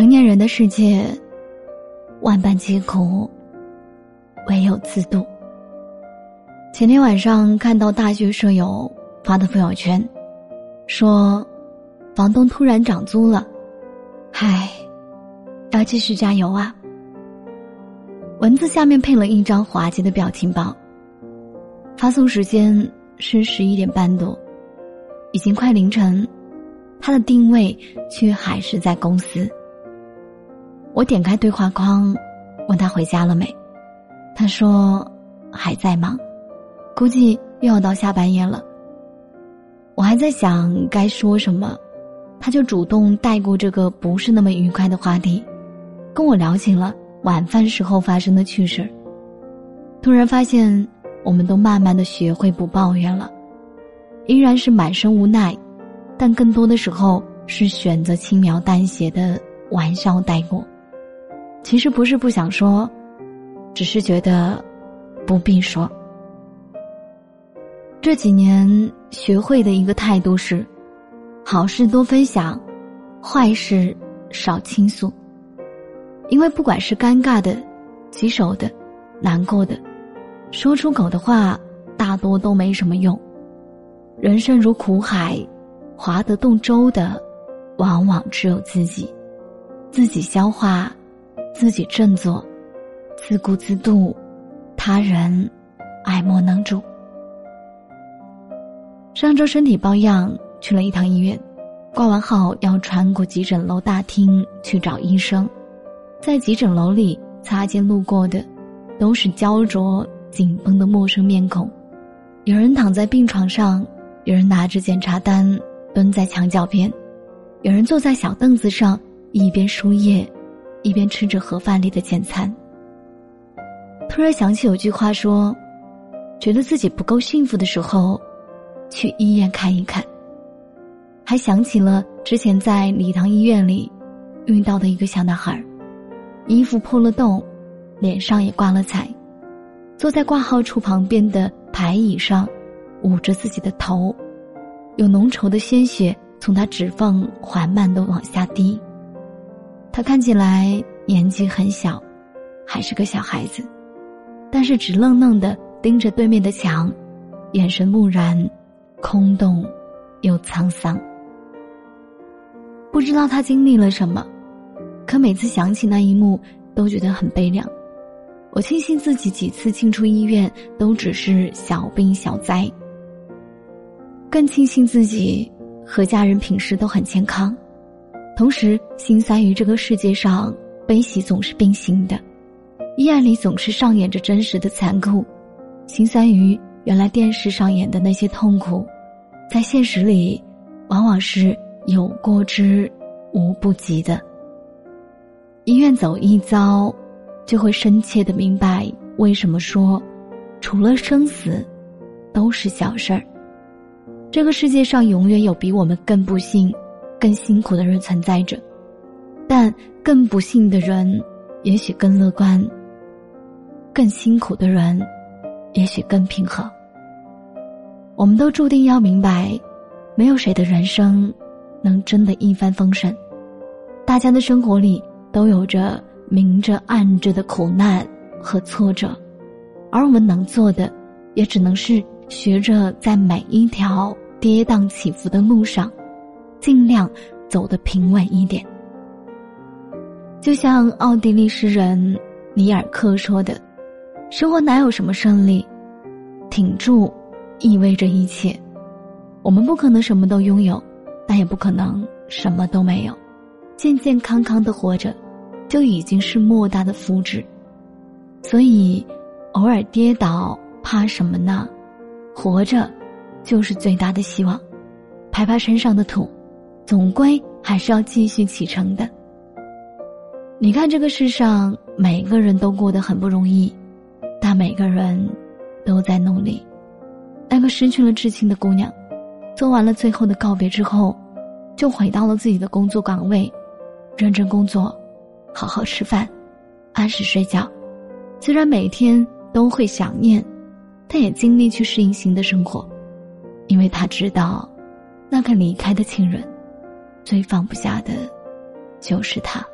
成年人的世界，万般皆苦，唯有自渡。前天晚上看到大学舍友发的朋友圈，说房东突然涨租了，唉，要继续加油啊！文字下面配了一张滑稽的表情包，发送时间是十一点半多，已经快凌晨，他的定位却还是在公司。我点开对话框，问他回家了没？他说还在忙，估计又要到下半夜了。我还在想该说什么，他就主动带过这个不是那么愉快的话题，跟我聊起了晚饭时候发生的趣事突然发现，我们都慢慢的学会不抱怨了，依然是满身无奈，但更多的时候是选择轻描淡写的玩笑带过。其实不是不想说，只是觉得不必说。这几年学会的一个态度是：好事多分享，坏事少倾诉。因为不管是尴尬的、棘手的、难过的，说出口的话大多都没什么用。人生如苦海，划得动舟的，往往只有自己，自己消化。自己振作，自顾自度，他人爱莫能助。上周身体抱恙，去了一趟医院，挂完号要穿过急诊楼大厅去找医生，在急诊楼里擦肩路过的，都是焦灼紧绷的陌生面孔，有人躺在病床上，有人拿着检查单蹲在墙角边，有人坐在小凳子上一边输液。一边吃着盒饭里的简餐，突然想起有句话说：“觉得自己不够幸福的时候，去医院看一看。”还想起了之前在礼堂医院里遇到的一个小男孩，衣服破了洞，脸上也挂了彩，坐在挂号处旁边的排椅上，捂着自己的头，有浓稠的鲜血从他指缝缓慢的往下滴。他看起来年纪很小，还是个小孩子，但是直愣愣的盯着对面的墙，眼神木然、空洞又沧桑。不知道他经历了什么，可每次想起那一幕，都觉得很悲凉。我庆幸自己几次进出医院都只是小病小灾，更庆幸自己和家人平时都很健康。同时，心酸于这个世界上悲喜总是并行的，医院里总是上演着真实的残酷，心酸于原来电视上演的那些痛苦，在现实里，往往是有过之无不及的。医院走一遭，就会深切的明白为什么说，除了生死，都是小事儿。这个世界上永远有比我们更不幸。更辛苦的人存在着，但更不幸的人也许更乐观。更辛苦的人，也许更平和。我们都注定要明白，没有谁的人生能真的一帆风顺。大家的生活里都有着明着暗着的苦难和挫折，而我们能做的，也只能是学着在每一条跌宕起伏的路上。尽量走得平稳一点。就像奥地利诗人尼尔克说的：“生活哪有什么胜利，挺住意味着一切。我们不可能什么都拥有，但也不可能什么都没有。健健康康的活着，就已经是莫大的福祉。所以，偶尔跌倒，怕什么呢？活着，就是最大的希望。拍拍身上的土，总归还是要继续启程的。你看，这个世上每个人都过得很不容易，但每个人都在努力。那个失去了至亲的姑娘，做完了最后的告别之后，就回到了自己的工作岗位，认真工作，好好吃饭，按时睡觉。虽然每天都会想念，但也尽力。去适应新的生活，因为他知道，那个离开的亲人，最放不下的，就是他。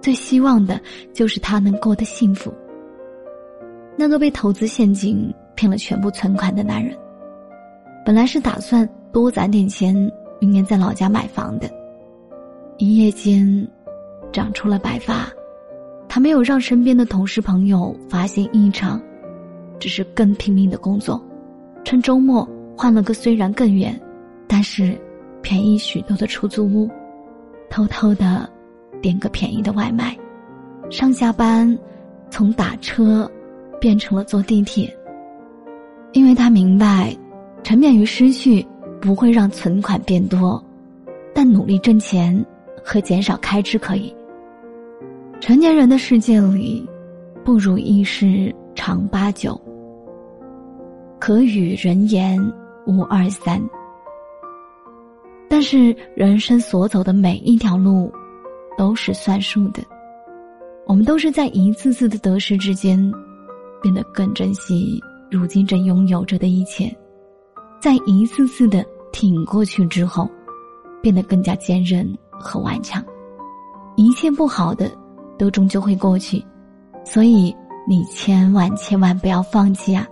最希望的就是他能过得幸福。那个被投资陷阱骗了全部存款的男人，本来是打算多攒点钱，明年在老家买房的。一夜间，长出了白发，他没有让身边的同事朋友发现异常，只是更拼命的工作，趁周末换了个虽然更远，但是便宜许多的出租屋，偷偷的。点个便宜的外卖，上下班从打车变成了坐地铁。因为他明白，沉湎于失去不会让存款变多，但努力挣钱和减少开支可以。成年人的世界里，不如意事常八九，可与人言无二三。但是人生所走的每一条路。都是算数的，我们都是在一次次的得失之间，变得更珍惜如今正拥有着的一切，在一次次的挺过去之后，变得更加坚韧和顽强。一切不好的都终究会过去，所以你千万千万不要放弃啊！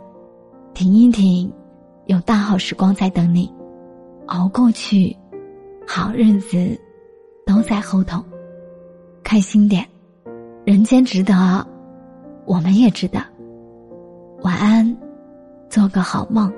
停一停，有大好时光在等你，熬过去，好日子都在后头。开心点，人间值得，我们也值得。晚安，做个好梦。